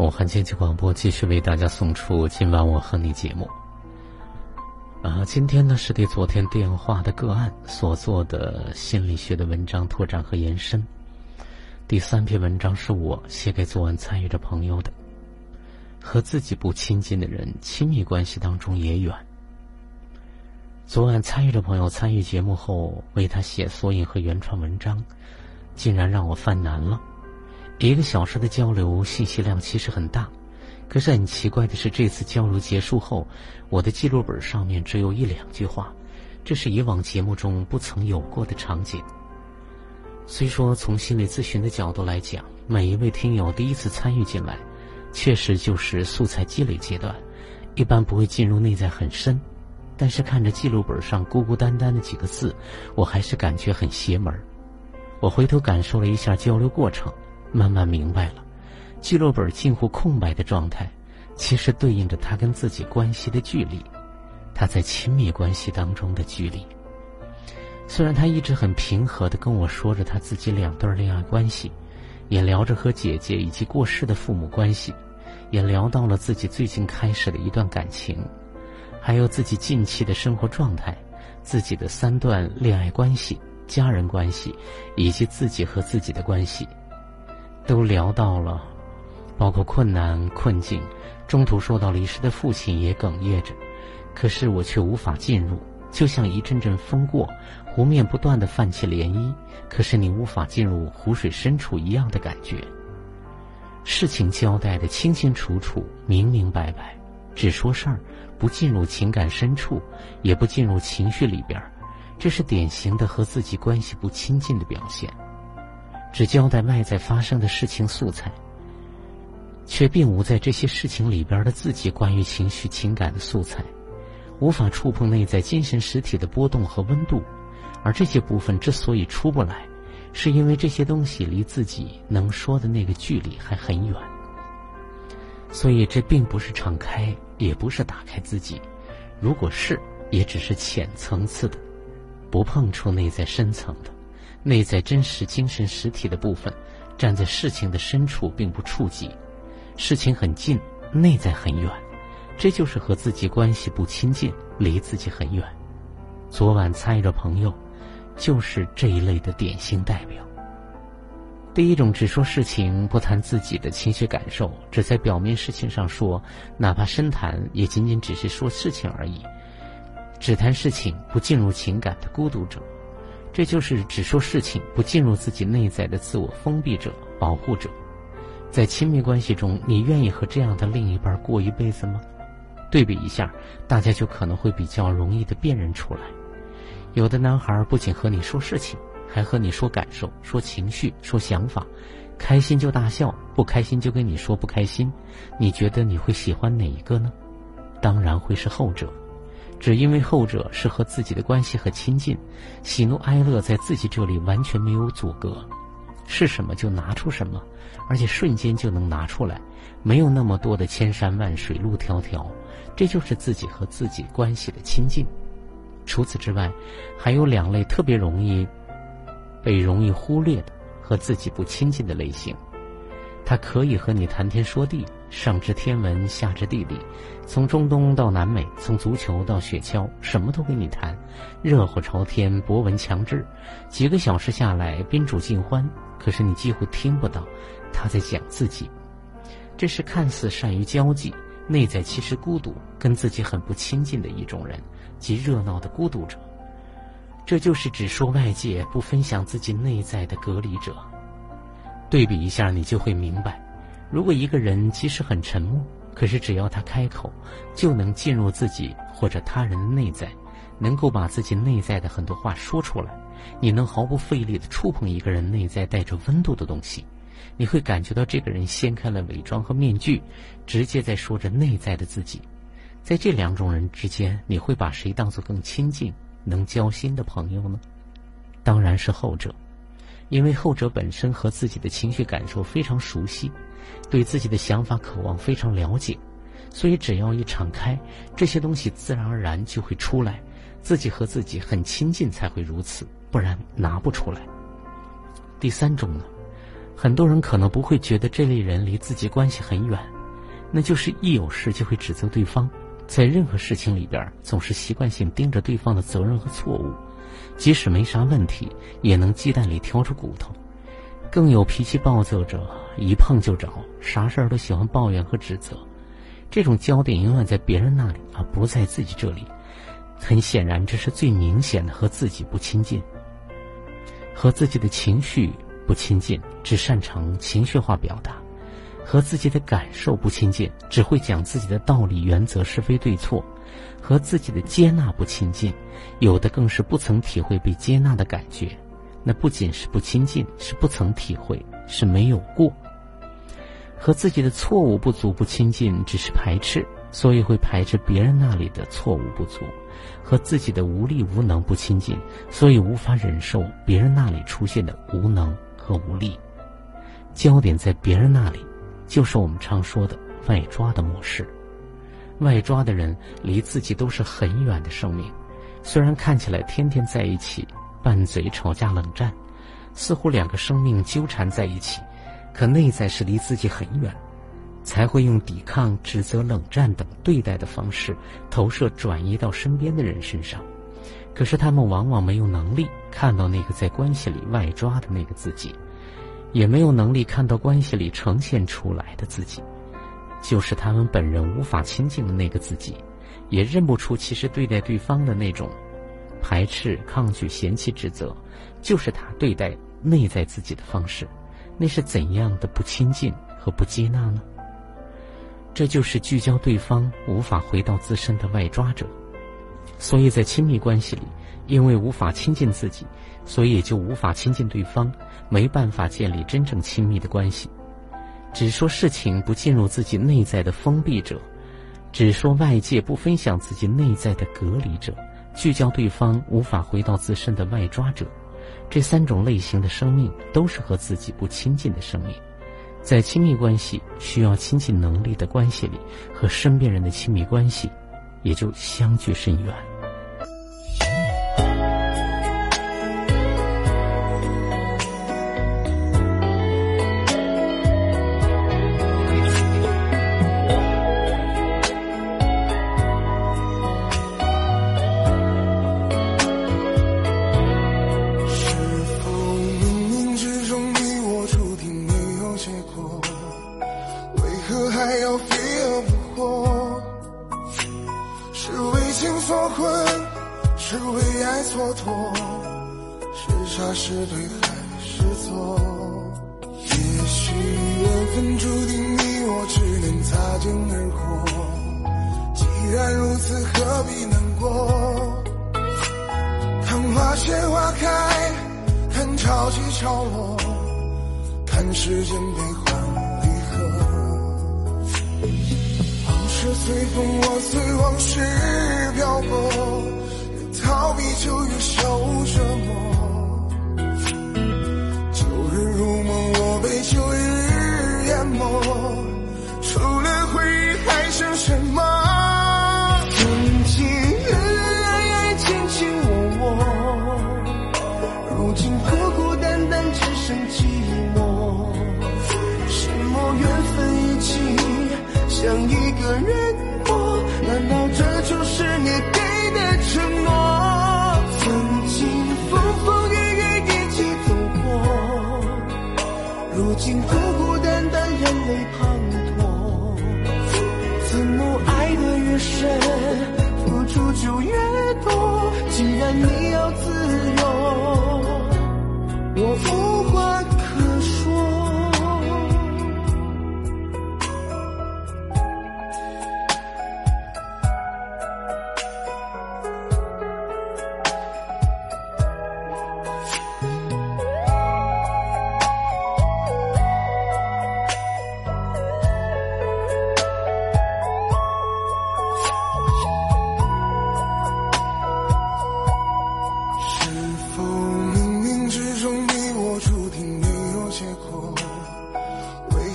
武汉经济广播继续为大家送出今晚我和你节目。啊，今天呢是对昨天电话的个案所做的心理学的文章拓展和延伸。第三篇文章是我写给昨晚参与的朋友的。和自己不亲近的人，亲密关系当中也远。昨晚参与的朋友参与节目后，为他写索引和原创文章，竟然让我犯难了。一个小时的交流，信息量其实很大，可是很奇怪的是，这次交流结束后，我的记录本上面只有一两句话，这是以往节目中不曾有过的场景。虽说从心理咨询的角度来讲，每一位听友第一次参与进来。确实就是素材积累阶段，一般不会进入内在很深。但是看着记录本上孤孤单单的几个字，我还是感觉很邪门儿。我回头感受了一下交流过程，慢慢明白了，记录本近乎空白的状态，其实对应着他跟自己关系的距离，他在亲密关系当中的距离。虽然他一直很平和的跟我说着他自己两段恋爱关系。也聊着和姐姐以及过世的父母关系，也聊到了自己最近开始的一段感情，还有自己近期的生活状态，自己的三段恋爱关系、家人关系，以及自己和自己的关系，都聊到了，包括困难困境。中途说到离世的父亲也哽咽着，可是我却无法进入。就像一阵阵风过，湖面不断的泛起涟漪，可是你无法进入湖水深处一样的感觉。事情交代的清清楚楚、明明白白，只说事儿，不进入情感深处，也不进入情绪里边儿，这是典型的和自己关系不亲近的表现。只交代外在发生的事情素材，却并无在这些事情里边的自己关于情绪情感的素材。无法触碰内在精神实体的波动和温度，而这些部分之所以出不来，是因为这些东西离自己能说的那个距离还很远。所以这并不是敞开，也不是打开自己。如果是，也只是浅层次的，不碰触内在深层的、内在真实精神实体的部分。站在事情的深处，并不触及，事情很近，内在很远。这就是和自己关系不亲近，离自己很远。昨晚参与的朋友，就是这一类的典型代表。第一种只说事情，不谈自己的情绪感受，只在表面事情上说，哪怕深谈，也仅仅只是说事情而已。只谈事情，不进入情感的孤独者，这就是只说事情，不进入自己内在的自我封闭者、保护者。在亲密关系中，你愿意和这样的另一半过一辈子吗？对比一下，大家就可能会比较容易的辨认出来。有的男孩不仅和你说事情，还和你说感受、说情绪、说想法，开心就大笑，不开心就跟你说不开心。你觉得你会喜欢哪一个呢？当然会是后者，只因为后者是和自己的关系很亲近，喜怒哀乐在自己这里完全没有阻隔，是什么就拿出什么，而且瞬间就能拿出来，没有那么多的千山万水路迢迢。这就是自己和自己关系的亲近。除此之外，还有两类特别容易被容易忽略的和自己不亲近的类型。他可以和你谈天说地，上知天文，下知地理，从中东到南美，从足球到雪橇，什么都跟你谈，热火朝天，博闻强志，几个小时下来宾主尽欢。可是你几乎听不到他在讲自己。这是看似善于交际。内在其实孤独，跟自己很不亲近的一种人，即热闹的孤独者。这就是只说外界，不分享自己内在的隔离者。对比一下，你就会明白：如果一个人即使很沉默，可是只要他开口，就能进入自己或者他人的内在，能够把自己内在的很多话说出来。你能毫不费力的触碰一个人内在带着温度的东西。你会感觉到这个人掀开了伪装和面具，直接在说着内在的自己。在这两种人之间，你会把谁当作更亲近、能交心的朋友呢？当然是后者，因为后者本身和自己的情绪感受非常熟悉，对自己的想法、渴望非常了解，所以只要一敞开，这些东西自然而然就会出来。自己和自己很亲近才会如此，不然拿不出来。第三种呢？很多人可能不会觉得这类人离自己关系很远，那就是一有事就会指责对方，在任何事情里边总是习惯性盯着对方的责任和错误，即使没啥问题，也能鸡蛋里挑出骨头。更有脾气暴躁者，一碰就着，啥事儿都喜欢抱怨和指责。这种焦点永远在别人那里，而不在自己这里。很显然，这是最明显的和自己不亲近，和自己的情绪不亲近，只擅长情绪化表达；和自己的感受不亲近，只会讲自己的道理、原则、是非对错；和自己的接纳不亲近，有的更是不曾体会被接纳的感觉。那不仅是不亲近，是不曾体会，是没有过。和自己的错误不足不亲近，只是排斥，所以会排斥别人那里的错误不足；和自己的无力无能不亲近，所以无法忍受别人那里出现的无能和无力。焦点在别人那里，就是我们常说的外抓的模式。外抓的人离自己都是很远的生命，虽然看起来天天在一起。拌嘴、吵架、冷战，似乎两个生命纠缠在一起，可内在是离自己很远，才会用抵抗、指责、冷战等对待的方式投射转移到身边的人身上。可是他们往往没有能力看到那个在关系里外抓的那个自己，也没有能力看到关系里呈现出来的自己，就是他们本人无法亲近的那个自己，也认不出其实对待对方的那种。排斥、抗拒、嫌弃、指责，就是他对待内在自己的方式。那是怎样的不亲近和不接纳呢？这就是聚焦对方，无法回到自身的外抓者。所以在亲密关系里，因为无法亲近自己，所以也就无法亲近对方，没办法建立真正亲密的关系。只说事情不进入自己内在的封闭者，只说外界不分享自己内在的隔离者。聚焦对方无法回到自身的外抓者，这三种类型的生命都是和自己不亲近的生命，在亲密关系需要亲近能力的关系里，和身边人的亲密关系也就相距甚远。是为爱蹉跎，是傻是对还是错？也许缘。分注定你我只能擦肩而过。既然如此，何必难过？看花谢花开，看潮起潮落，看时间悲欢离合。往事随风，我随往事漂泊逃避就越受折磨旧日如梦我被旧日淹没。除了回忆还剩什么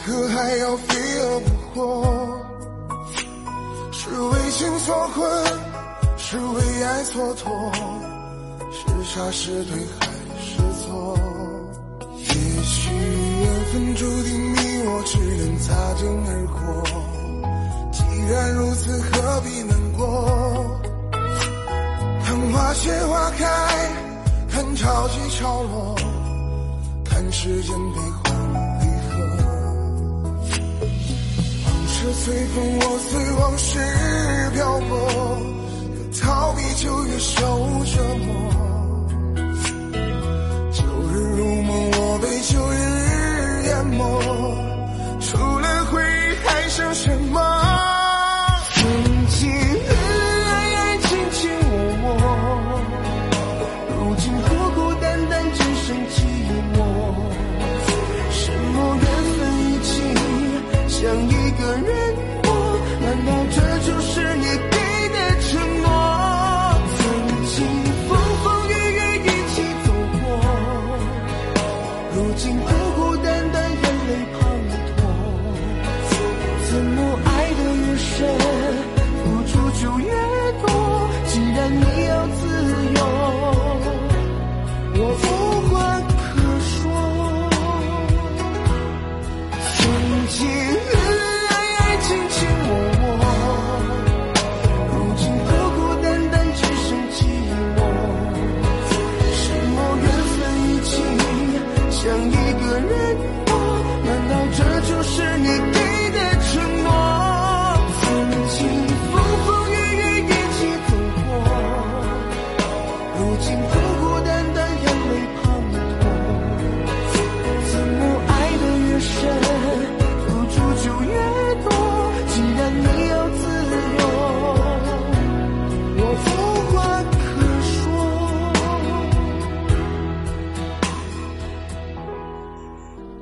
可还要飞蛾扑火，是为情所困，是为爱蹉跎，是傻是对还是错？也许缘分注定你我只能擦肩而过。既然如此，何必难过？看花谢花开，看潮起潮落，看世间悲欢。我随风，我随往事漂泊，越逃避就越受折磨。旧日如梦我被旧日淹没，除了回忆还剩什么？